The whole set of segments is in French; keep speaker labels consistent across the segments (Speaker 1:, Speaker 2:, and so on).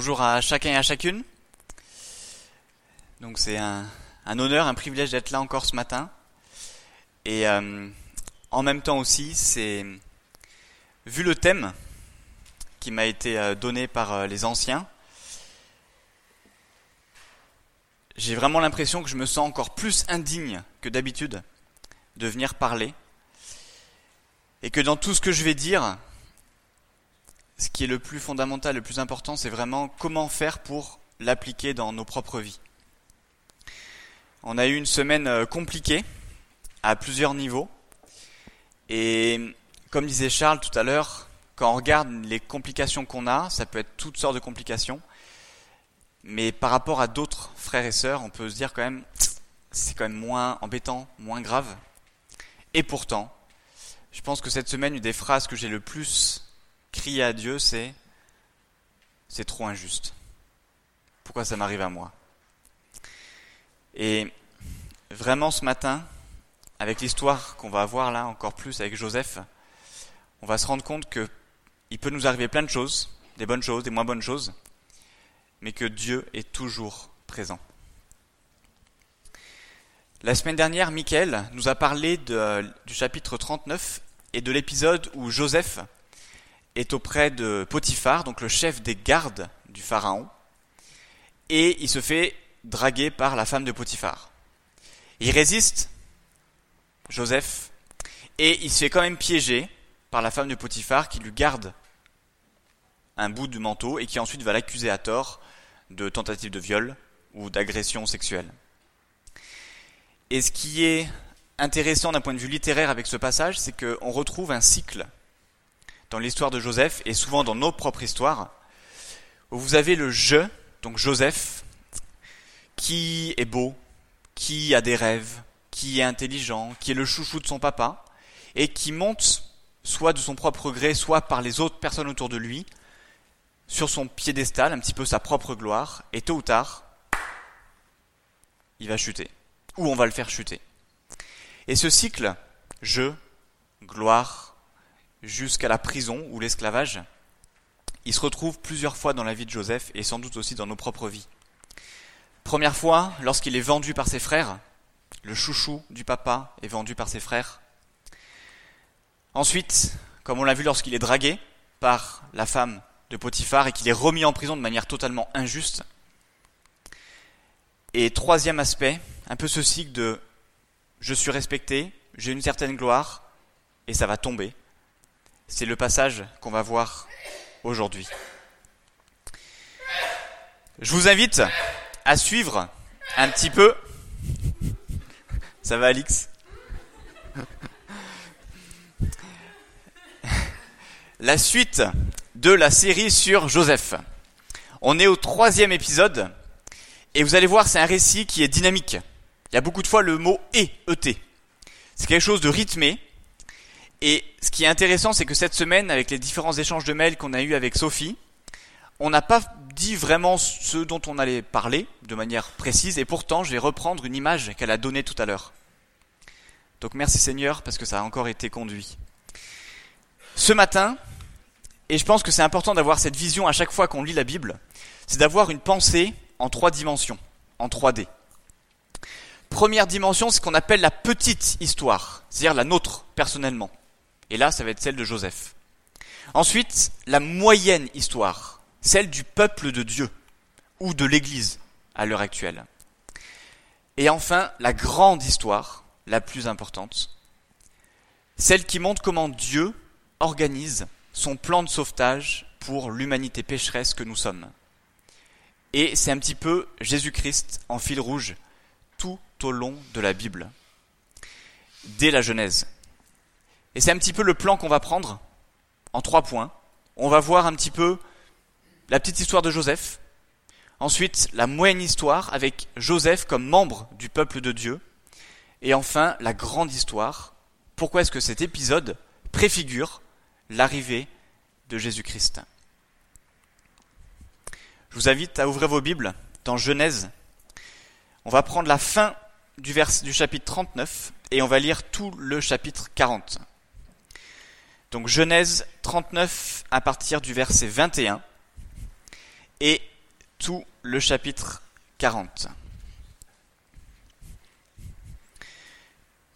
Speaker 1: Bonjour à chacun et à chacune. Donc c'est un, honneur, un privilège d'être là encore ce matin. Et euh, en même temps aussi, c'est vu le thème qui m'a été euh, donné par euh, les anciens, j'ai vraiment l'impression que je me sens encore plus indigne que d'habitude de venir parler. Et que dans tout ce que je vais dire, ce qui est le plus fondamental, le plus important, c'est vraiment comment faire pour l'appliquer dans nos propres vies. On a eu une semaine euh, compliquée à plusieurs niveaux. Et comme disait Charles tout à l'heure, quand on regarde les complications qu'on a, ça peut être toutes sortes de complications. Mais par rapport à d'autres frères et sœurs, on peut se dire quand même, c'est quand même moins embêtant, moins grave. Et pourtant, je pense que cette semaine, une des phrases que j'ai le plus crier à Dieu, c'est c'est trop injuste. Pourquoi ça m'arrive à moi? Et vraiment ce matin, avec l'histoire qu'on va avoir là encore plus avec Joseph, on va se rendre compte que il peut nous arriver plein de choses, des bonnes choses, des moins bonnes choses, mais que Dieu est toujours présent. La semaine dernière, Michael nous a parlé du chapitre 39 et de l'épisode où Joseph est auprès de Potiphar, donc le chef des gardes du Pharaon, et il se fait draguer par la femme de Potiphar. Il résiste, Joseph, et il se fait quand même piéger par la femme de Potiphar qui lui garde un bout du manteau et qui ensuite va l'accuser à tort de tentative de viol ou d'agression sexuelle. Et ce qui est intéressant d'un point de vue littéraire avec ce passage, c'est qu'on retrouve un cycle dans l'histoire de Joseph et souvent dans nos propres histoires, où vous avez le je, donc Joseph, qui est beau, qui a des rêves, qui est intelligent, qui est le chouchou de son papa, et qui monte, soit de son propre gré, soit par les autres personnes autour de lui, sur son piédestal, un petit peu sa propre gloire, et tôt ou tard, il va chuter, ou on va le faire chuter. Et ce cycle, je, gloire, jusqu'à la prison ou l'esclavage, il se retrouve plusieurs fois dans la vie de Joseph et sans doute aussi dans nos propres vies. Première fois, lorsqu'il est vendu par ses frères, le chouchou du papa est vendu par ses frères. Ensuite, comme on l'a vu lorsqu'il est dragué par la femme de Potiphar et qu'il est remis en prison de manière totalement injuste. Et troisième aspect, un peu ce cycle de je suis respecté, j'ai une certaine gloire, et ça va tomber. C'est le passage qu'on va voir aujourd'hui. Je vous invite à suivre un petit peu. Ça va, Alix? La suite de la série sur Joseph. On est au troisième épisode et vous allez voir, c'est un récit qui est dynamique. Il y a beaucoup de fois le mot et, et. C'est quelque chose de rythmé, et ce qui est intéressant, c'est que cette semaine, avec les différents échanges de mails qu'on a eus avec Sophie, on n'a pas dit vraiment ce dont on allait parler de manière précise, et pourtant je vais reprendre une image qu'elle a donnée tout à l'heure. Donc merci Seigneur, parce que ça a encore été conduit. Ce matin, et je pense que c'est important d'avoir cette vision à chaque fois qu'on lit la Bible, c'est d'avoir une pensée en trois dimensions, en 3D. Première dimension, c'est ce qu'on appelle la petite histoire, c'est-à-dire la nôtre, personnellement. Et là, ça va être celle de Joseph. Ensuite, la moyenne histoire, celle du peuple de Dieu ou de l'Église à l'heure actuelle. Et enfin, la grande histoire, la plus importante, celle qui montre comment Dieu organise son plan de sauvetage pour l'humanité pécheresse que nous sommes. Et c'est un petit peu Jésus-Christ en fil rouge tout au long de la Bible, dès la Genèse. Et c'est un petit peu le plan qu'on va prendre en trois points. On va voir un petit peu la petite histoire de Joseph, ensuite la moyenne histoire avec Joseph comme membre du peuple de Dieu, et enfin la grande histoire. Pourquoi est-ce que cet épisode préfigure l'arrivée de Jésus-Christ? Je vous invite à ouvrir vos Bibles dans Genèse. On va prendre la fin du, chapitre 39 et on va lire tout le chapitre 40. Donc Genèse 39 à partir du verset 21. et tout le chapitre 40.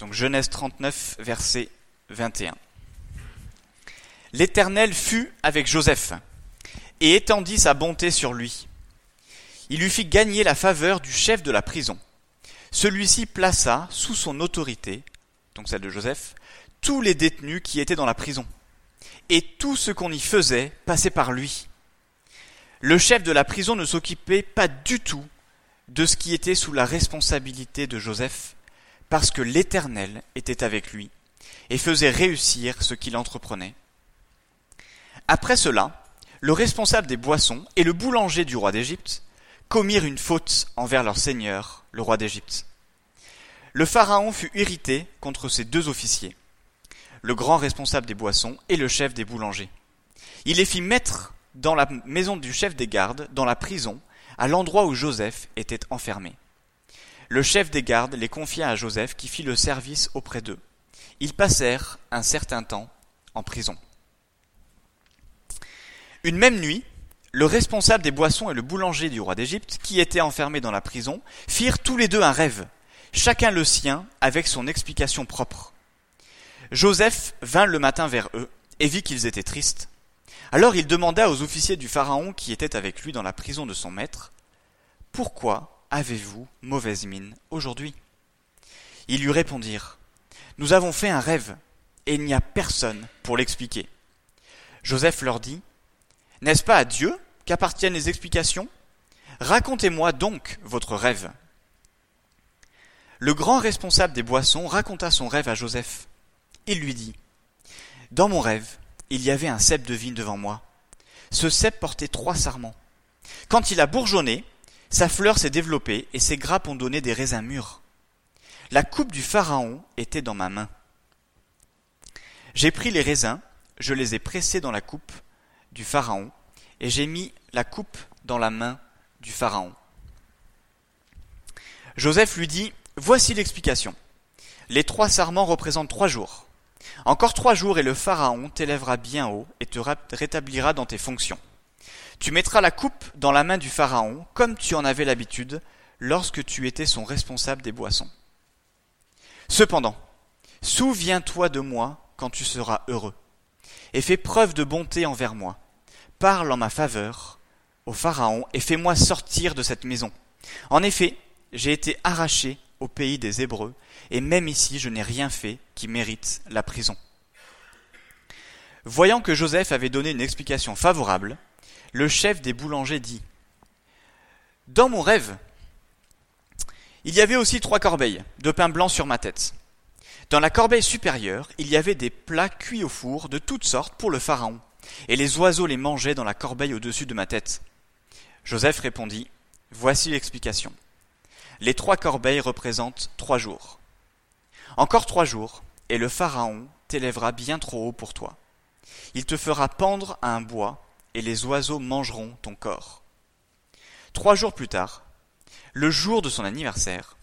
Speaker 1: Donc Genèse 39, verset 21. L'Éternel fut avec Joseph et étendit sa bonté sur lui. Il lui fit gagner la faveur du chef de la prison. Celui-ci plaça sous son autorité, donc celle de Joseph, tous les détenus qui étaient dans la prison. Et tout ce qu'on y faisait passait par lui. Le chef de la prison ne s'occupait pas du tout de ce qui était sous la responsabilité de Joseph, parce que l'Éternel était avec lui et faisait réussir ce qu'il entreprenait. Après cela, le responsable des boissons et le boulanger du roi d'Égypte commirent une faute envers leur seigneur, le roi d'Égypte. Le pharaon fut irrité contre ces deux officiers, le grand responsable des boissons et le chef des boulangers. Il les fit mettre dans la maison du chef des gardes, dans la prison, à l'endroit où Joseph était enfermé. Le chef des gardes les confia à Joseph qui fit le service auprès d'eux. Ils passèrent un certain temps en prison. Une même nuit, le responsable des boissons et le boulanger du roi d'Égypte, qui étaient enfermés dans la prison, firent tous les deux un rêve, chacun le sien avec son explication propre. Joseph vint le matin vers eux et vit qu'ils étaient tristes. Alors il demanda aux officiers du Pharaon qui étaient avec lui dans la prison de son maître, Pourquoi avez-vous mauvaise mine aujourd'hui? Ils lui répondirent, Nous avons fait un rêve, et il n'y a personne pour l'expliquer. Joseph leur dit, n'est-ce pas à Dieu qu'appartiennent les explications? Racontez-moi donc votre rêve. Le grand responsable des boissons raconta son rêve à Joseph. Il lui dit Dans mon rêve, il y avait un cep de vigne devant moi. Ce cep portait trois sarments. Quand il a bourgeonné, sa fleur s'est développée et ses grappes ont donné des raisins mûrs. La coupe du pharaon était dans ma main. J'ai pris les raisins, je les ai pressés dans la coupe du Pharaon, et j'ai mis la coupe dans la main du Pharaon. Joseph lui dit, Voici l'explication. Les trois sarments représentent trois jours. Encore trois jours et le Pharaon t'élèvera bien haut et te rétablira dans tes fonctions. Tu mettras la coupe dans la main du Pharaon, comme tu en avais l'habitude lorsque tu étais son responsable des boissons. Cependant, souviens-toi de moi quand tu seras heureux, et fais preuve de bonté envers moi, parle en ma faveur au Pharaon et fais-moi sortir de cette maison. En effet, j'ai été arraché au pays des Hébreux, et même ici je n'ai rien fait qui mérite la prison. Voyant que Joseph avait donné une explication favorable, le chef des boulangers dit Dans mon rêve, il y avait aussi trois corbeilles de pain blanc sur ma tête. Dans la corbeille supérieure, il y avait des plats cuits au four de toutes sortes pour le Pharaon et les oiseaux les mangeaient dans la corbeille au-dessus de ma tête. Joseph répondit, Voici l'explication. Les trois corbeilles représentent trois jours. Encore trois jours, et le Pharaon t'élèvera bien trop haut pour toi. Il te fera pendre à un bois, et les oiseaux mangeront ton corps. Trois jours plus tard, le jour de son anniversaire,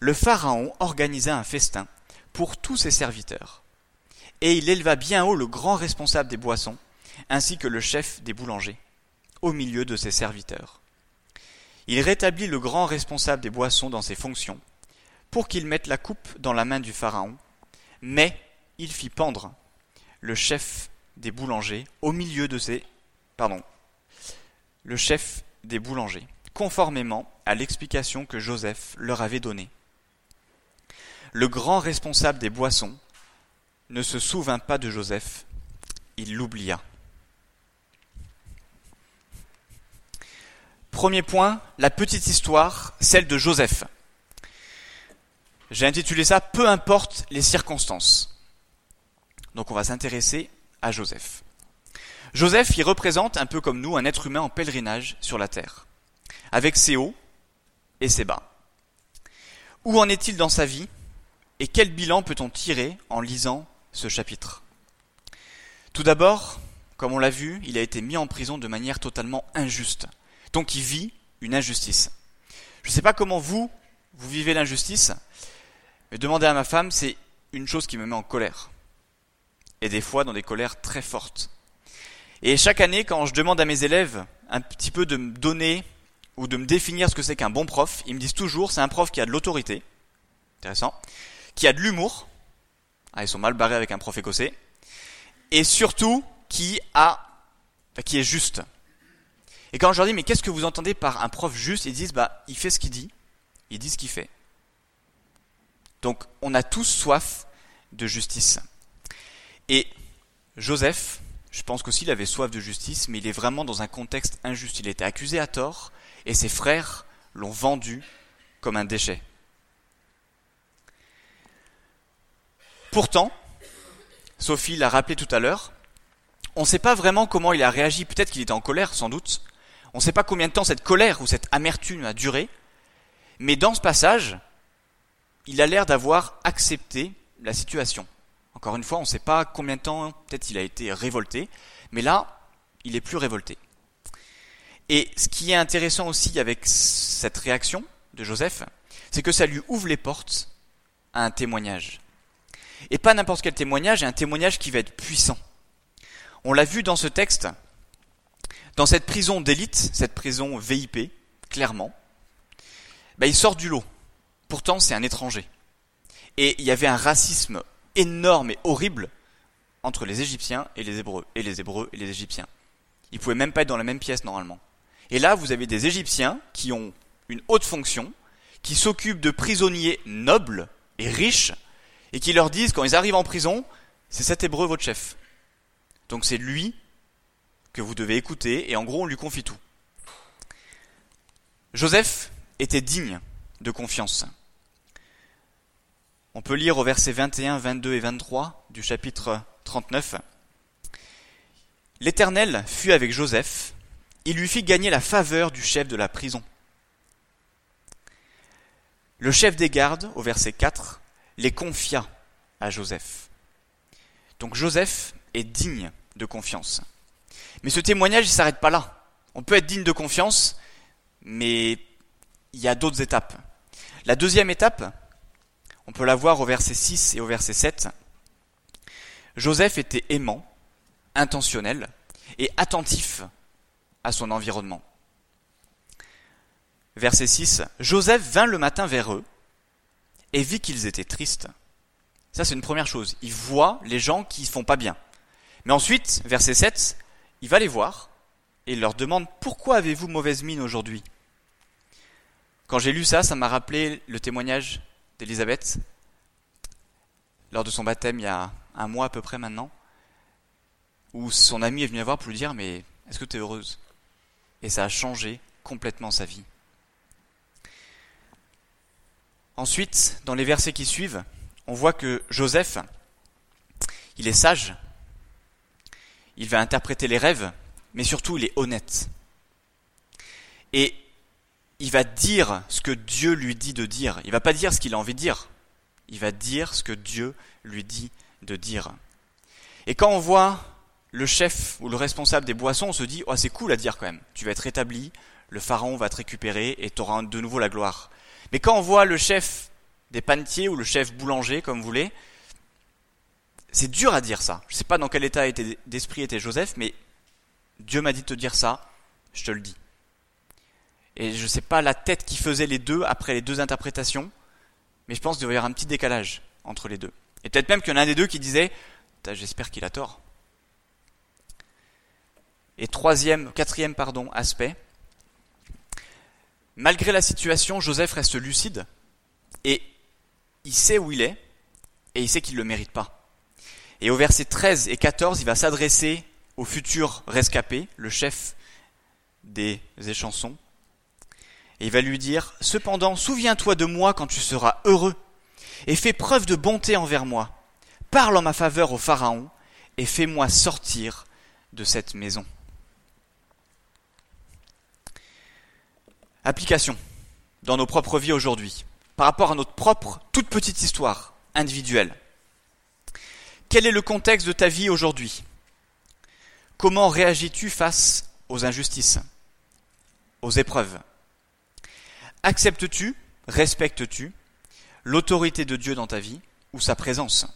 Speaker 1: le Pharaon organisa un festin pour tous ses serviteurs. Et il éleva bien haut le grand responsable des boissons, ainsi que le chef des boulangers, au milieu de ses serviteurs. Il rétablit le grand responsable des boissons dans ses fonctions, pour qu'il mette la coupe dans la main du Pharaon, mais il fit pendre le chef des boulangers au milieu de ses pardon le chef des boulangers, conformément à l'explication que Joseph leur avait donnée. Le grand responsable des boissons ne se souvint pas de Joseph, il l'oublia. Premier point, la petite histoire, celle de Joseph. J'ai intitulé ça Peu importe les circonstances. Donc on va s'intéresser à Joseph. Joseph, il représente un peu comme nous un être humain en pèlerinage sur la terre, avec ses hauts et ses bas. Où en est-il dans sa vie et quel bilan peut-on tirer en lisant ce chapitre? Tout d'abord, comme on l'a vu, il a été mis en prison de manière totalement injuste. Donc il vit une injustice. Je ne sais pas comment vous, vous vivez l'injustice, mais demander à ma femme, c'est une chose qui me met en colère. Et des fois dans des colères très fortes. Et chaque année, quand je demande à mes élèves un petit peu de me donner ou de me définir ce que c'est qu'un bon prof, ils me disent toujours c'est un prof qui a de l'autorité, intéressant, qui a de l'humour, ah, ils sont mal barrés avec un prof écossais, et surtout qui a, qui est juste. Et quand je leur dis mais qu'est-ce que vous entendez par un prof juste, ils disent bah il fait ce qu'il dit, il dit ce qu'il fait. Donc on a tous soif de justice. Et Joseph, je pense qu'aussi il avait soif de justice, mais il est vraiment dans un contexte injuste. Il était accusé à tort, et ses frères l'ont vendu comme un déchet. Pourtant, Sophie l'a rappelé tout à l'heure, on ne sait pas vraiment comment il a réagi. Peut-être qu'il était en colère, sans doute. On ne sait pas combien de temps cette colère ou cette amertume a duré. Mais dans ce passage, il a l'air d'avoir accepté la situation. Encore une fois, on ne sait pas combien de temps, peut-être il a été révolté, mais là, il est plus révolté. Et ce qui est intéressant aussi avec cette réaction de Joseph, c'est que ça lui ouvre les portes à un témoignage. Et pas n'importe quel témoignage, et un témoignage qui va être puissant. On l'a vu dans ce texte, dans cette prison d'élite, cette prison VIP, clairement, ben, il sort du lot. Pourtant, c'est un étranger. Et il y avait un racisme énorme et horrible entre les Égyptiens et les Hébreux, et les Hébreux et les Égyptiens. Ils pouvaient même pas être dans la même pièce normalement. Et là, vous avez des Égyptiens qui ont une haute fonction, qui s'occupent de prisonniers nobles et riches, et qui leur disent quand ils arrivent en prison, c'est cet Hébreu votre chef. Donc c'est lui que vous devez écouter, et en gros on lui confie tout. Joseph était digne de confiance. On peut lire au verset 21, 22 et 23 du chapitre 39. L'Éternel fut avec Joseph, il lui fit gagner la faveur du chef de la prison. Le chef des gardes, au verset 4, les confia à Joseph. Donc Joseph est digne de confiance. Mais ce témoignage, ne s'arrête pas là. On peut être digne de confiance, mais il y a d'autres étapes. La deuxième étape, on peut la voir au verset 6 et au verset 7. Joseph était aimant, intentionnel et attentif à son environnement. Verset 6. Joseph vint le matin vers eux et vit qu'ils étaient tristes. Ça, c'est une première chose. Il voit les gens qui ne font pas bien. Mais ensuite, verset 7, il va les voir et il leur demande Pourquoi avez-vous mauvaise mine aujourd'hui? Quand j'ai lu ça, ça m'a rappelé le témoignage d'Élisabeth lors de son baptême il y a un mois à peu près maintenant, où son ami est venu la voir pour lui dire Mais est-ce que tu es heureuse? Et ça a changé complètement sa vie. Ensuite, dans les versets qui suivent, on voit que Joseph, il est sage, il va interpréter les rêves, mais surtout il est honnête. Et il va dire ce que Dieu lui dit de dire. Il va pas dire ce qu'il a envie de dire. Il va dire ce que Dieu lui dit de dire. Et quand on voit le chef ou le responsable des boissons, on se dit oh, c'est cool à dire quand même. Tu vas être rétabli, le pharaon va te récupérer et tu auras de nouveau la gloire. Mais quand on voit le chef des panetiers ou le chef boulanger, comme vous voulez, c'est dur à dire ça. Je ne sais pas dans quel état d'esprit était Joseph, mais Dieu m'a dit de te dire ça, je te le dis. Et je ne sais pas la tête qui faisait les deux après les deux interprétations, mais je pense qu'il y avoir un petit décalage entre les deux. Et peut-être même qu'il y en a un des deux qui disait J'espère qu'il a tort. Et troisième, quatrième pardon, aspect, malgré la situation, Joseph reste lucide et il sait où il est et il sait qu'il ne le mérite pas. Et au verset 13 et 14, il va s'adresser au futur rescapé, le chef des échansons, et il va lui dire, Cependant, souviens-toi de moi quand tu seras heureux, et fais preuve de bonté envers moi. Parle en ma faveur au Pharaon, et fais-moi sortir de cette maison. Application dans nos propres vies aujourd'hui, par rapport à notre propre toute petite histoire individuelle. Quel est le contexte de ta vie aujourd'hui? Comment réagis-tu face aux injustices, aux épreuves? Acceptes-tu, respectes-tu l'autorité de Dieu dans ta vie ou sa présence?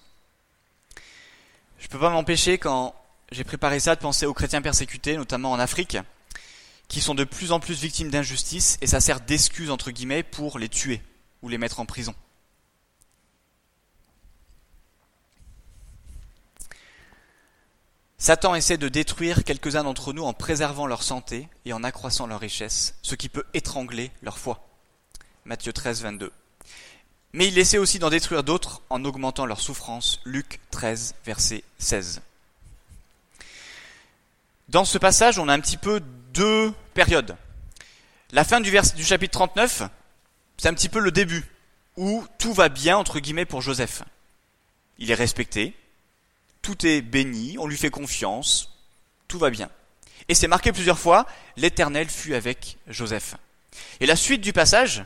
Speaker 1: Je ne peux pas m'empêcher, quand j'ai préparé ça, de penser aux chrétiens persécutés, notamment en Afrique, qui sont de plus en plus victimes d'injustice et ça sert d'excuse entre guillemets pour les tuer ou les mettre en prison. Satan essaie de détruire quelques-uns d'entre nous en préservant leur santé et en accroissant leur richesse, ce qui peut étrangler leur foi. Matthieu 13, 22. Mais il essaie aussi d'en détruire d'autres en augmentant leur souffrance. Luc 13, verset 16. Dans ce passage, on a un petit peu deux périodes. La fin du, vers, du chapitre 39, c'est un petit peu le début, où tout va bien, entre guillemets, pour Joseph. Il est respecté, tout est béni, on lui fait confiance, tout va bien. Et c'est marqué plusieurs fois, l'Éternel fut avec Joseph. Et la suite du passage,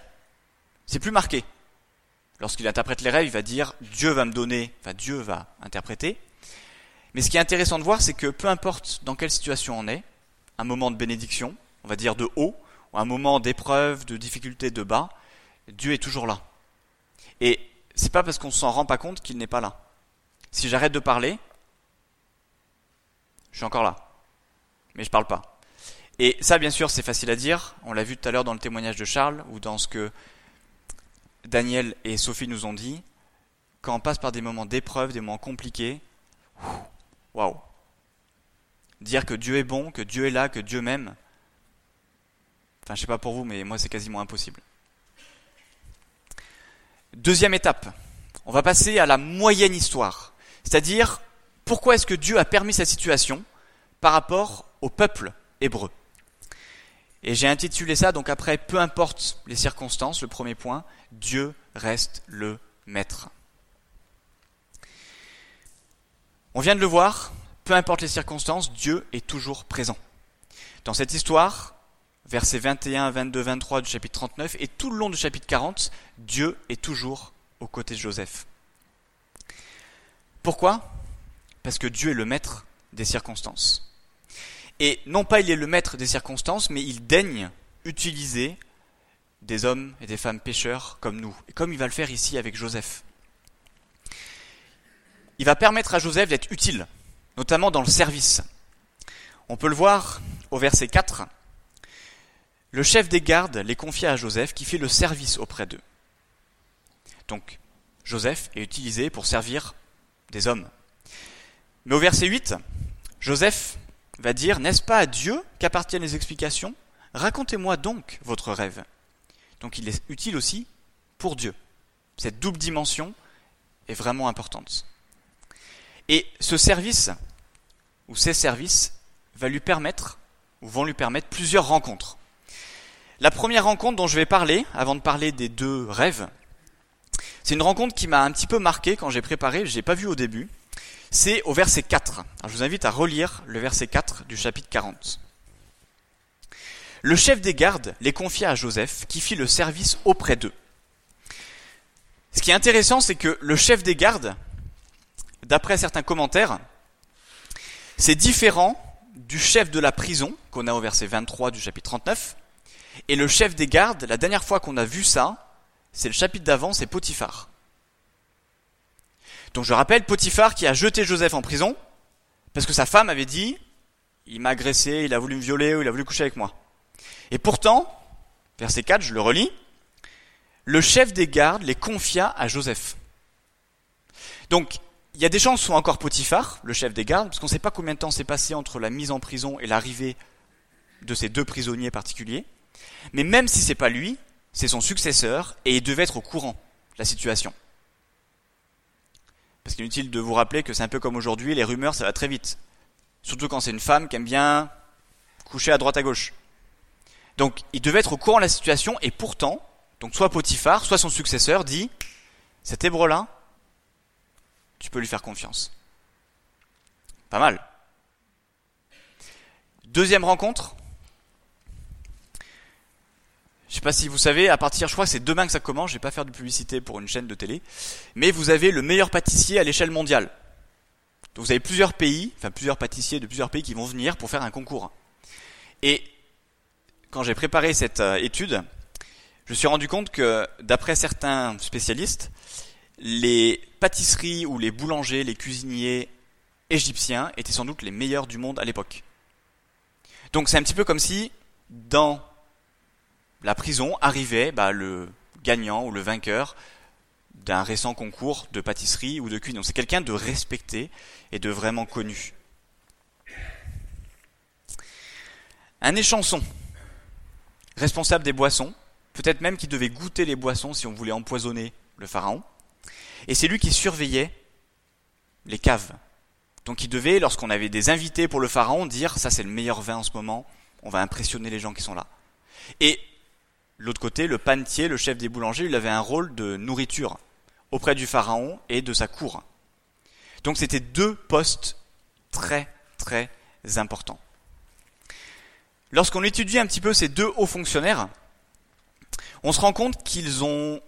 Speaker 1: c'est plus marqué. Lorsqu'il interprète les rêves, il va dire Dieu va me donner, enfin Dieu va interpréter. Mais ce qui est intéressant de voir, c'est que peu importe dans quelle situation on est, un moment de bénédiction, on va dire de haut, ou un moment d'épreuve, de difficulté, de bas, Dieu est toujours là. Et c'est pas parce qu'on s'en rend pas compte qu'il n'est pas là. Si j'arrête de parler, je suis encore là. Mais je parle pas. Et ça, bien sûr, c'est facile à dire. On l'a vu tout à l'heure dans le témoignage de Charles ou dans ce que Daniel et Sophie nous ont dit. Quand on passe par des moments d'épreuve, des moments compliqués, waouh. Dire que Dieu est bon, que Dieu est là, que Dieu m'aime. Enfin, je sais pas pour vous, mais moi, c'est quasiment impossible. Deuxième étape. On va passer à la moyenne histoire. C'est-à-dire, pourquoi est-ce que Dieu a permis cette situation par rapport au peuple hébreu? Et j'ai intitulé ça, donc après, peu importe les circonstances, le premier point, Dieu reste le maître. On vient de le voir, peu importe les circonstances, Dieu est toujours présent. Dans cette histoire, versets 21, 22, 23 du chapitre 39 et tout le long du chapitre 40, Dieu est toujours aux côtés de Joseph. Pourquoi? Parce que Dieu est le maître des circonstances. Et non pas il est le maître des circonstances, mais il daigne utiliser des hommes et des femmes pécheurs comme nous, et comme il va le faire ici avec Joseph. Il va permettre à Joseph d'être utile, notamment dans le service. On peut le voir au verset 4. Le chef des gardes les confia à Joseph qui fait le service auprès d'eux. Donc, Joseph est utilisé pour servir des hommes. Mais au verset 8, Joseph va dire, N'est-ce pas à Dieu qu'appartiennent les explications? Racontez-moi donc votre rêve. Donc il est utile aussi pour Dieu. Cette double dimension est vraiment importante. Et ce service, ou ces services, va lui permettre, ou vont lui permettre plusieurs rencontres. La première rencontre dont je vais parler, avant de parler des deux rêves, c'est une rencontre qui m'a un petit peu marqué quand j'ai préparé, je l'ai pas vu au début c'est au verset 4. je vous invite à relire le verset 4 du chapitre 40. Le chef des gardes les confia à Joseph, qui fit le service auprès d'eux. Ce qui est intéressant, c'est que le chef des gardes, d'après certains commentaires, c'est différent du chef de la prison, qu'on a au verset 23 du chapitre 39, et le chef des gardes, la dernière fois qu'on a vu ça, c'est le chapitre d'avant, c'est Potiphar. Donc je rappelle Potiphar qui a jeté Joseph en prison parce que sa femme avait dit il m'a agressé, il a voulu me violer ou il a voulu coucher avec moi. Et pourtant, verset 4, je le relis, le chef des gardes les confia à Joseph. Donc, il y a des chances sont encore Potiphar, le chef des gardes, parce qu'on ne sait pas combien de temps s'est passé entre la mise en prison et l'arrivée de ces deux prisonniers particuliers. Mais même si c'est pas lui, c'est son successeur et il devait être au courant de la situation. Parce qu'il est inutile de vous rappeler que c'est un peu comme aujourd'hui, les rumeurs, ça va très vite. Surtout quand c'est une femme qui aime bien coucher à droite à gauche. Donc il devait être au courant de la situation et pourtant, donc soit Potiphar, soit son successeur dit, cet hébreu-là, tu peux lui faire confiance. Pas mal. Deuxième rencontre, je sais pas si vous savez, à partir, je crois que c'est demain que ça commence, je vais pas faire de publicité pour une chaîne de télé, mais vous avez le meilleur pâtissier à l'échelle mondiale. Donc vous avez plusieurs pays, enfin plusieurs pâtissiers de plusieurs pays qui vont venir pour faire un concours. Et quand j'ai préparé cette euh, étude, je me suis rendu compte que d'après certains spécialistes, les pâtisseries ou les boulangers, les cuisiniers égyptiens étaient sans doute les meilleurs du monde à l'époque. Donc c'est un petit peu comme si dans la prison arrivait bah, le gagnant ou le vainqueur d'un récent concours de pâtisserie ou de cuisine. Donc c'est quelqu'un de respecté et de vraiment connu. Un échanson, responsable des boissons, peut-être même qui devait goûter les boissons si on voulait empoisonner le pharaon. Et c'est lui qui surveillait les caves. Donc il devait, lorsqu'on avait des invités pour le pharaon, dire ça c'est le meilleur vin en ce moment, on va impressionner les gens qui sont là. Et l'autre côté, le panetier, le chef des boulangers, il avait un rôle de nourriture auprès du pharaon et de sa cour. Donc c'était deux postes très très importants. Lorsqu'on étudie un petit peu ces deux hauts fonctionnaires, on se rend compte qu'ils ont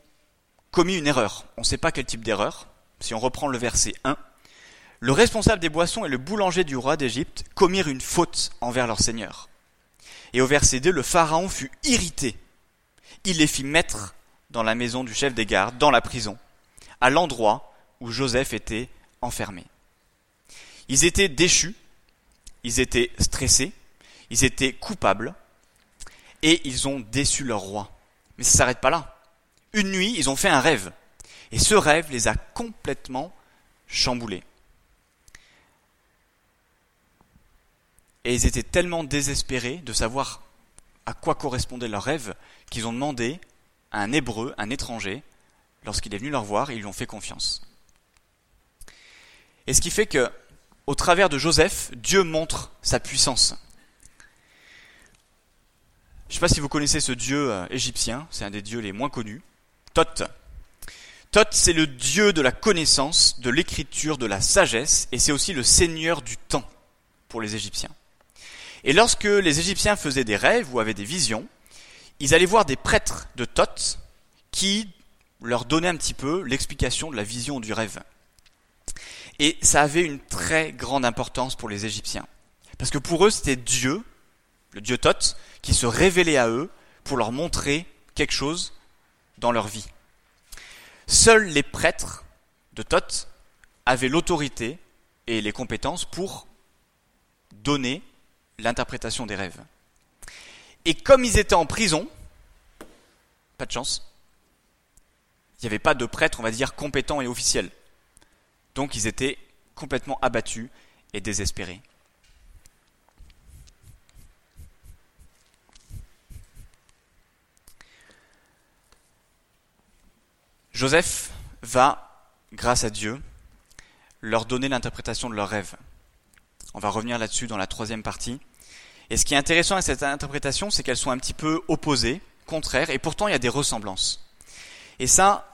Speaker 1: commis une erreur. On ne sait pas quel type d'erreur. Si on reprend le verset 1, le responsable des boissons et le boulanger du roi d'Égypte commirent une faute envers leur seigneur. Et au verset 2, le pharaon fut irrité. Il les fit mettre dans la maison du chef des gardes, dans la prison, à l'endroit où Joseph était enfermé. Ils étaient déchus, ils étaient stressés, ils étaient coupables, et ils ont déçu leur roi. Mais ça ne s'arrête pas là. Une nuit, ils ont fait un rêve. Et ce rêve les a complètement chamboulés. Et ils étaient tellement désespérés de savoir à quoi correspondait leur rêve qu'ils ont demandé à un hébreu, un étranger, lorsqu'il est venu leur voir, ils lui ont fait confiance. Et ce qui fait que, au travers de Joseph, Dieu montre sa puissance. Je ne sais pas si vous connaissez ce dieu euh, égyptien, c'est un des dieux les moins connus, Thoth. Thoth, c'est le dieu de la connaissance, de l'écriture, de la sagesse, et c'est aussi le seigneur du temps pour les Égyptiens. Et lorsque les Égyptiens faisaient des rêves ou avaient des visions, ils allaient voir des prêtres de Thoth qui leur donnaient un petit peu l'explication de la vision du rêve. Et ça avait une très grande importance pour les Égyptiens. Parce que pour eux, c'était Dieu, le Dieu Thoth, qui se révélait à eux pour leur montrer quelque chose dans leur vie. Seuls les prêtres de Thoth avaient l'autorité et les compétences pour donner l'interprétation des rêves. Et comme ils étaient en prison, pas de chance, il n'y avait pas de prêtre, on va dire, compétent et officiel. Donc ils étaient complètement abattus et désespérés. Joseph va, grâce à Dieu, leur donner l'interprétation de leurs rêves. On va revenir là-dessus dans la troisième partie. Et ce qui est intéressant avec cette interprétation, c'est qu'elles sont un petit peu opposées, contraires, et pourtant il y a des ressemblances. Et ça,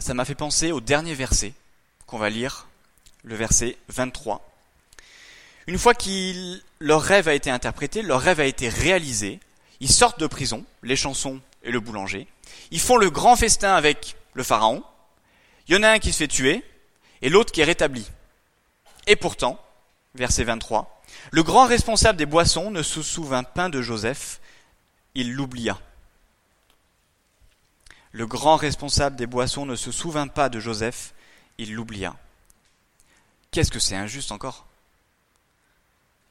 Speaker 1: ça m'a fait penser au dernier verset qu'on va lire, le verset 23. Une fois que leur rêve a été interprété, leur rêve a été réalisé, ils sortent de prison, les chansons et le boulanger, ils font le grand festin avec le pharaon, il y en a un qui se fait tuer, et l'autre qui est rétabli. Et pourtant, verset 23, le grand responsable des boissons ne se souvint pas de Joseph, il l'oublia. Le grand responsable des boissons ne se souvint pas de Joseph, il l'oublia. Qu'est-ce que c'est injuste encore?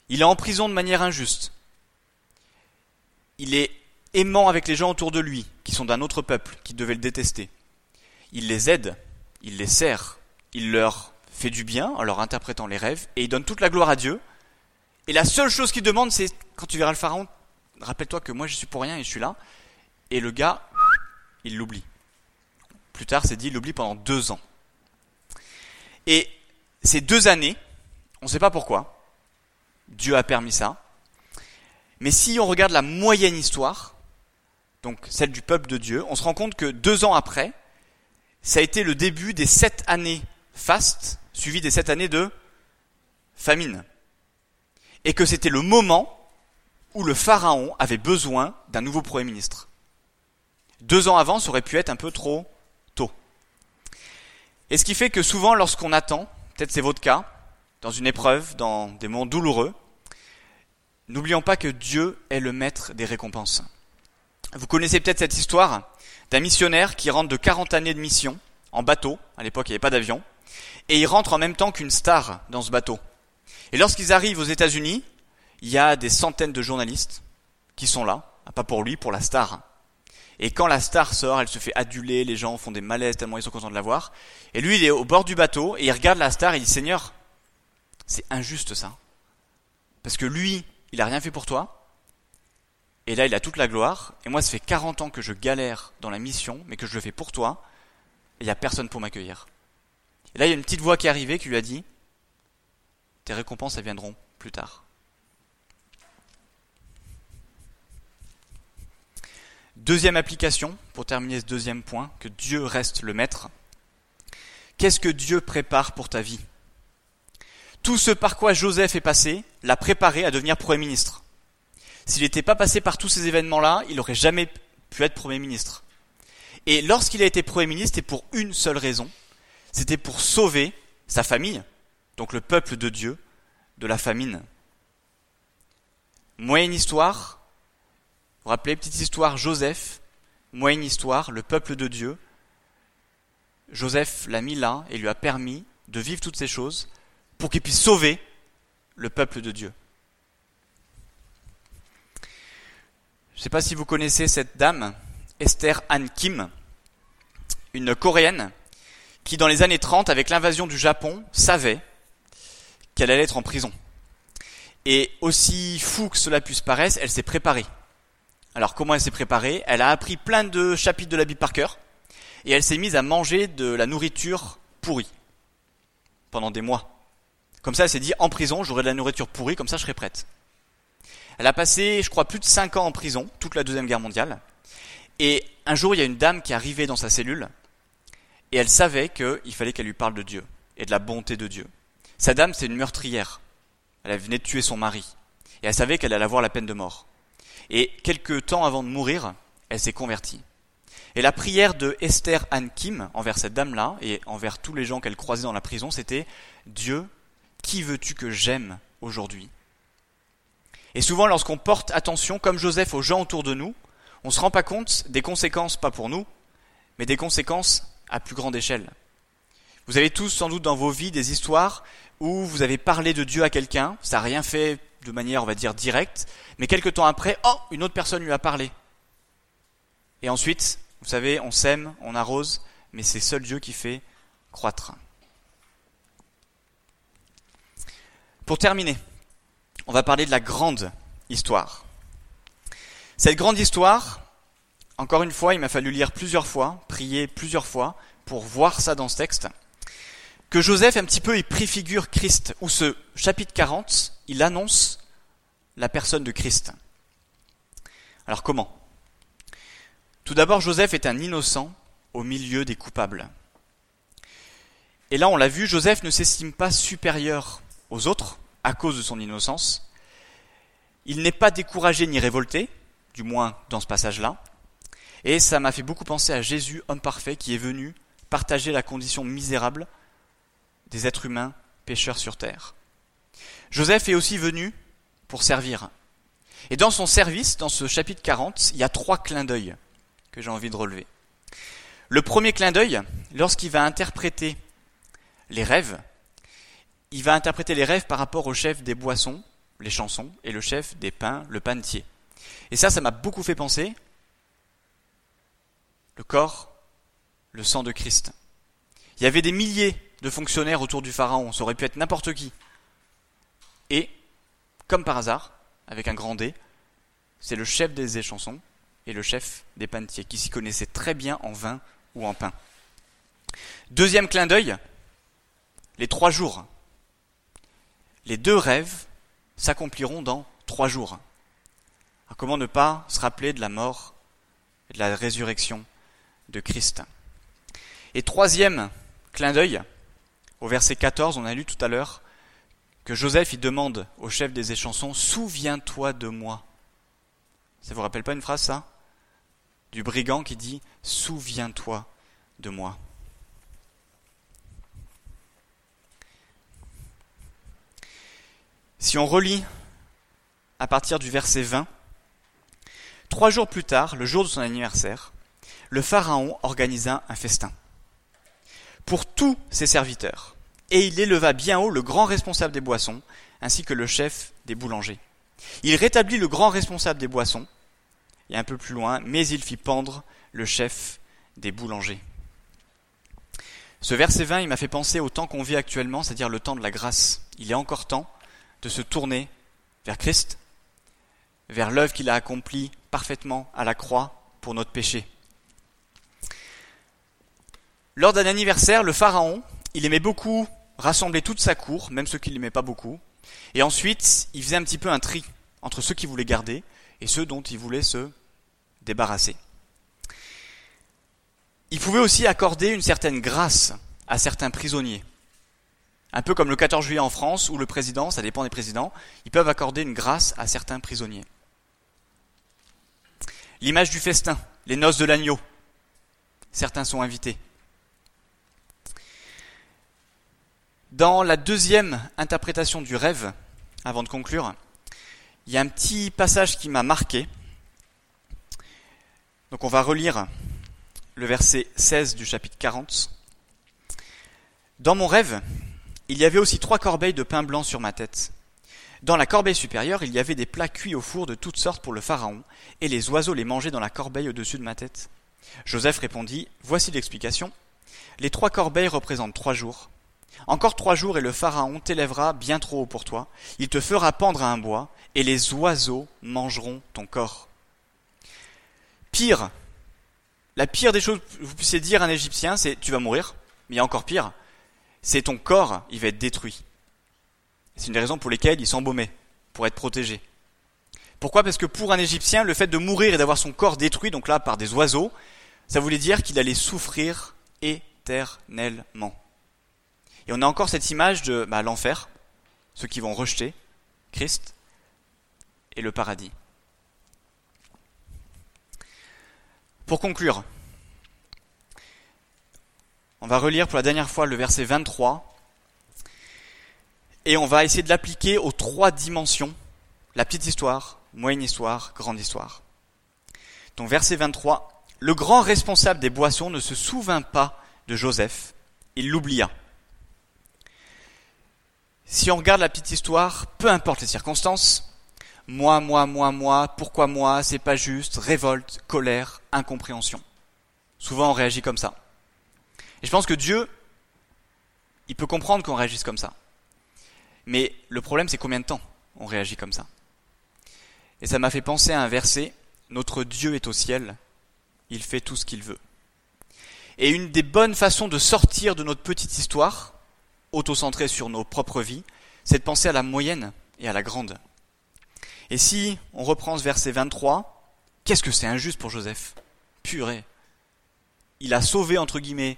Speaker 1: Il est en prison de manière injuste. Il est aimant avec les gens autour de lui, qui sont d'un autre peuple, qui devaient le détester. Il les aide, il les sert, il leur fait du bien en leur interprétant les rêves, et il donne toute la gloire à Dieu. Et la seule chose qu'il demande, c'est quand tu verras le pharaon, rappelle-toi que moi je suis pour rien et je suis là. Et le gars, il l'oublie. Plus tard, c'est dit, il l'oublie pendant deux ans. Et ces deux années, on ne sait pas pourquoi, Dieu a permis ça, mais si on regarde la moyenne histoire, donc celle du peuple de Dieu, on se rend compte que deux ans après, ça a été le début des sept années fastes, suivies des sept années de famine. Et que c'était le moment où le Pharaon avait besoin d'un nouveau Premier ministre. Deux ans avant, ça aurait pu être un peu trop tôt. Et ce qui fait que souvent, lorsqu'on attend, peut-être c'est votre cas, dans une épreuve, dans des moments douloureux, n'oublions pas que Dieu est le maître des récompenses. Vous connaissez peut-être cette histoire d'un missionnaire qui rentre de 40 années de mission en bateau, à l'époque il n'y avait pas d'avion, et il rentre en même temps qu'une star dans ce bateau. Et lorsqu'ils arrivent aux États-Unis, il y a des centaines de journalistes qui sont là, pas pour lui, pour la star. Et quand la star sort, elle se fait aduler, les gens font des malaises tellement ils sont contents de la voir. Et lui, il est au bord du bateau et il regarde la star et il dit Seigneur, c'est injuste ça. Parce que lui, il a rien fait pour toi. Et là, il a toute la gloire. Et moi, ça fait 40 ans que je galère dans la mission, mais que je le fais pour toi. Et il n'y a personne pour m'accueillir. Et là, il y a une petite voix qui est arrivée qui lui a dit Tes récompenses, elles viendront plus tard. Deuxième application, pour terminer ce deuxième point, que Dieu reste le maître. Qu'est-ce que Dieu prépare pour ta vie? Tout ce par quoi Joseph est passé l'a préparé à devenir Premier ministre. S'il n'était pas passé par tous ces événements-là, il n'aurait jamais pu être Premier ministre. Et lorsqu'il a été Premier ministre, c'était pour une seule raison, c'était pour sauver sa famille, donc le peuple de Dieu, de la famine. Moyenne histoire, vous vous rappelez, petite histoire, Joseph, moyenne histoire, le peuple de Dieu. Joseph l'a mis là et lui a permis de vivre toutes ces choses pour qu'il puisse sauver le peuple de Dieu. Je ne sais pas si vous connaissez cette dame, Esther Han Kim, une coréenne qui, dans les années 30, avec l'invasion du Japon, savait qu'elle allait être en prison. Et aussi fou que cela puisse paraître, elle s'est préparée. Alors comment elle s'est préparée? Elle a appris plein de chapitres de la Bible par cœur et elle s'est mise à manger de la nourriture pourrie pendant des mois. Comme ça, elle s'est dit en prison, j'aurai de la nourriture pourrie, comme ça je serai prête. Elle a passé, je crois, plus de 5 ans en prison, toute la Deuxième Guerre mondiale. Et un jour, il y a une dame qui est arrivée dans sa cellule et elle savait qu'il fallait qu'elle lui parle de Dieu et de la bonté de Dieu. Sa dame, c'est une meurtrière. Elle venait de tuer son mari. Et elle savait qu'elle allait avoir la peine de mort. Et quelques temps avant de mourir, elle s'est convertie. Et la prière de Esther Anne Kim envers cette dame-là et envers tous les gens qu'elle croisait dans la prison, c'était Dieu, qui veux-tu que j'aime aujourd'hui? Et souvent, lorsqu'on porte attention, comme Joseph, aux gens autour de nous, on ne se rend pas compte des conséquences, pas pour nous, mais des conséquences à plus grande échelle. Vous avez tous sans doute dans vos vies des histoires où vous avez parlé de Dieu à quelqu'un, ça n'a rien fait de manière, on va dire, directe, mais quelques temps après, oh, une autre personne lui a parlé. Et ensuite, vous savez, on sème, on arrose, mais c'est seul Dieu qui fait croître. Pour terminer, on va parler de la grande histoire. Cette grande histoire, encore une fois, il m'a fallu lire plusieurs fois, prier plusieurs fois pour voir ça dans ce texte que Joseph, un petit peu, il préfigure Christ, où ce chapitre 40, il annonce la personne de Christ. Alors comment? Tout d'abord, Joseph est un innocent au milieu des coupables. Et là, on l'a vu, Joseph ne s'estime pas supérieur aux autres à cause de son innocence. Il n'est pas découragé ni révolté, du moins dans ce passage-là. Et ça m'a fait beaucoup penser à Jésus, homme parfait, qui est venu partager la condition misérable des êtres humains pécheurs sur terre. Joseph est aussi venu pour servir. Et dans son service, dans ce chapitre 40, il y a trois clins d'œil que j'ai envie de relever. Le premier clin d'œil, lorsqu'il va interpréter les rêves, il va interpréter les rêves par rapport au chef des boissons, les chansons, et le chef des pains, le panetier. Et ça, ça m'a beaucoup fait penser le corps, le sang de Christ. Il y avait des milliers de fonctionnaires autour du pharaon, ça aurait pu être n'importe qui. Et, comme par hasard, avec un grand D, c'est le chef des échansons et le chef des panetiers, qui s'y connaissaient très bien en vin ou en pain. Deuxième clin d'œil, les trois jours. Les deux rêves s'accompliront dans trois jours. comment ne pas se rappeler de la mort et de la résurrection de Christ? Et troisième clin d'œil, au verset 14, on a lu tout à l'heure que Joseph y demande au chef des échansons Souviens-toi de moi. Ça vous rappelle pas une phrase, ça? Du brigand qui dit Souviens-toi de moi. Si on relit à partir du verset 20, trois jours plus tard, le jour de son anniversaire, le Pharaon organisa un festin pour tous ses serviteurs. Et il éleva bien haut le grand responsable des boissons, ainsi que le chef des boulangers. Il rétablit le grand responsable des boissons, et un peu plus loin, mais il fit pendre le chef des boulangers. Ce verset 20, il m'a fait penser au temps qu'on vit actuellement, c'est-à-dire le temps de la grâce. Il est encore temps de se tourner vers Christ, vers l'œuvre qu'il a accomplie parfaitement à la croix pour notre péché. Lors d'un anniversaire, le pharaon, il aimait beaucoup rassembler toute sa cour, même ceux qui l'aimaient pas beaucoup, et ensuite il faisait un petit peu un tri entre ceux qui voulaient garder et ceux dont il voulait se débarrasser. Il pouvait aussi accorder une certaine grâce à certains prisonniers. Un peu comme le 14 juillet en France, où le président, ça dépend des présidents, ils peuvent accorder une grâce à certains prisonniers. L'image du festin, les noces de l'agneau. Certains sont invités. Dans la deuxième interprétation du rêve, avant de conclure, il y a un petit passage qui m'a marqué. Donc on va relire le verset 16 du chapitre 40. Dans mon rêve, il y avait aussi trois corbeilles de pain blanc sur ma tête. Dans la corbeille supérieure, il y avait des plats cuits au four de toutes sortes pour le Pharaon, et les oiseaux les mangeaient dans la corbeille au-dessus de ma tête. Joseph répondit, Voici l'explication. Les trois corbeilles représentent trois jours. Encore trois jours et le Pharaon t'élèvera bien trop haut pour toi. Il te fera pendre à un bois, et les oiseaux mangeront ton corps. Pire, la pire des choses que vous puissiez dire à un Égyptien, c'est tu vas mourir, mais il y a encore pire, c'est ton corps, il va être détruit. C'est une des raisons pour lesquelles il s'embaumait, pour être protégé. Pourquoi? Parce que pour un Égyptien, le fait de mourir et d'avoir son corps détruit, donc là par des oiseaux, ça voulait dire qu'il allait souffrir éternellement. Et on a encore cette image de bah, l'enfer, ceux qui vont rejeter Christ, et le paradis. Pour conclure, on va relire pour la dernière fois le verset 23 et on va essayer de l'appliquer aux trois dimensions, la petite histoire, moyenne histoire, grande histoire. Donc verset 23, le grand responsable des boissons ne se souvint pas de Joseph, il l'oublia. Si on regarde la petite histoire, peu importe les circonstances, moi, moi, moi, moi, pourquoi moi, c'est pas juste, révolte, colère, incompréhension. Souvent on réagit comme ça. Et je pense que Dieu, il peut comprendre qu'on réagisse comme ça. Mais le problème, c'est combien de temps on réagit comme ça. Et ça m'a fait penser à un verset, Notre Dieu est au ciel, il fait tout ce qu'il veut. Et une des bonnes façons de sortir de notre petite histoire, auto-centrée sur nos propres vies, c'est de penser à la moyenne et à la grande. Et si on reprend ce verset 23, qu'est-ce que c'est injuste pour Joseph? Purée. Il a sauvé, entre guillemets,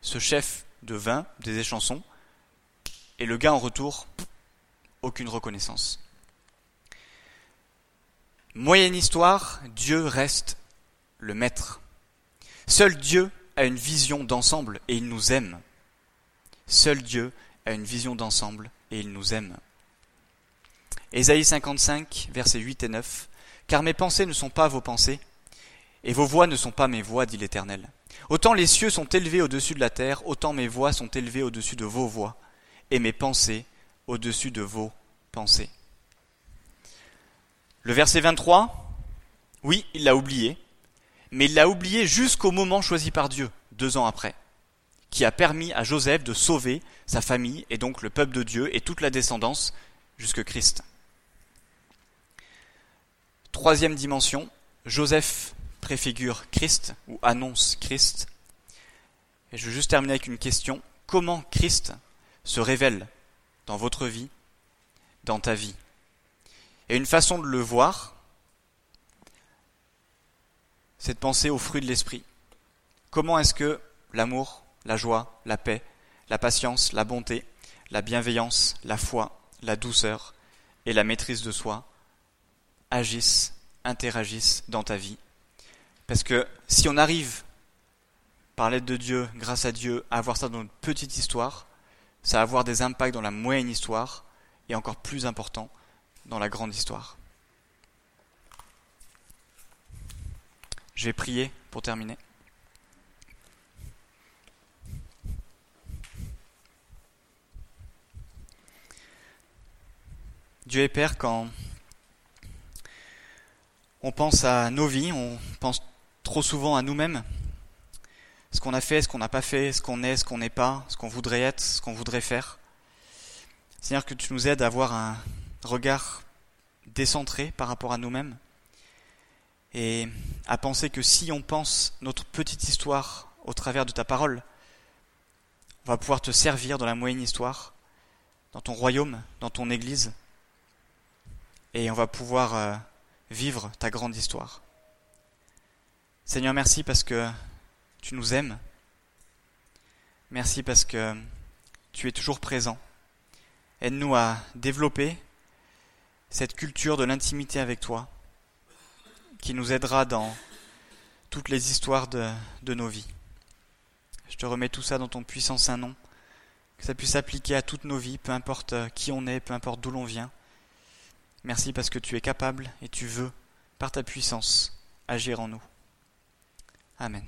Speaker 1: ce chef de vin des échansons, et le gars en retour, aucune reconnaissance. Moyenne histoire, Dieu reste le maître. Seul Dieu a une vision d'ensemble et il nous aime. Seul Dieu a une vision d'ensemble et il nous aime. Ésaïe 55, versets 8 et 9. Car mes pensées ne sont pas vos pensées, et vos voix ne sont pas mes voix, dit l'Éternel. Autant les cieux sont élevés au-dessus de la terre, autant mes voix sont élevées au-dessus de vos voix, et mes pensées au-dessus de vos pensées. Le verset 23, oui, il l'a oublié, mais il l'a oublié jusqu'au moment choisi par Dieu, deux ans après, qui a permis à Joseph de sauver sa famille et donc le peuple de Dieu et toute la descendance jusque Christ. Troisième dimension, Joseph préfigure Christ ou annonce Christ. Et je veux juste terminer avec une question. Comment Christ se révèle dans votre vie, dans ta vie? Et une façon de le voir, c'est de penser aux fruits de l'esprit. Comment est-ce que l'amour, la joie, la paix, la patience, la bonté, la bienveillance, la foi, la douceur et la maîtrise de soi agissent, interagissent dans ta vie parce que si on arrive, par l'aide de Dieu, grâce à Dieu, à avoir ça dans notre petite histoire, ça va avoir des impacts dans la moyenne histoire et encore plus important dans la grande histoire. Je vais prier pour terminer. Dieu et Père, quand on pense à nos vies, on pense trop souvent à nous-mêmes, ce qu'on a fait, ce qu'on n'a pas fait, ce qu'on est, ce qu'on n'est pas, ce qu'on voudrait être, ce qu'on voudrait faire. Seigneur, que tu nous aides à avoir un regard décentré par rapport à nous-mêmes et à penser que si on pense notre petite histoire au travers de ta parole, on va pouvoir te servir dans la moyenne histoire, dans ton royaume, dans ton église, et on va pouvoir euh, vivre ta grande histoire. Seigneur, merci parce que tu nous aimes. Merci parce que tu es toujours présent. Aide-nous à développer cette culture de l'intimité avec toi qui nous aidera dans toutes les histoires de, nos vies. Je te remets tout ça dans ton puissant saint nom, que ça puisse s'appliquer à toutes nos vies, peu importe qui on est, peu importe d'où l'on vient. Merci parce que tu es capable et tu veux, par ta puissance, agir en nous. Amen.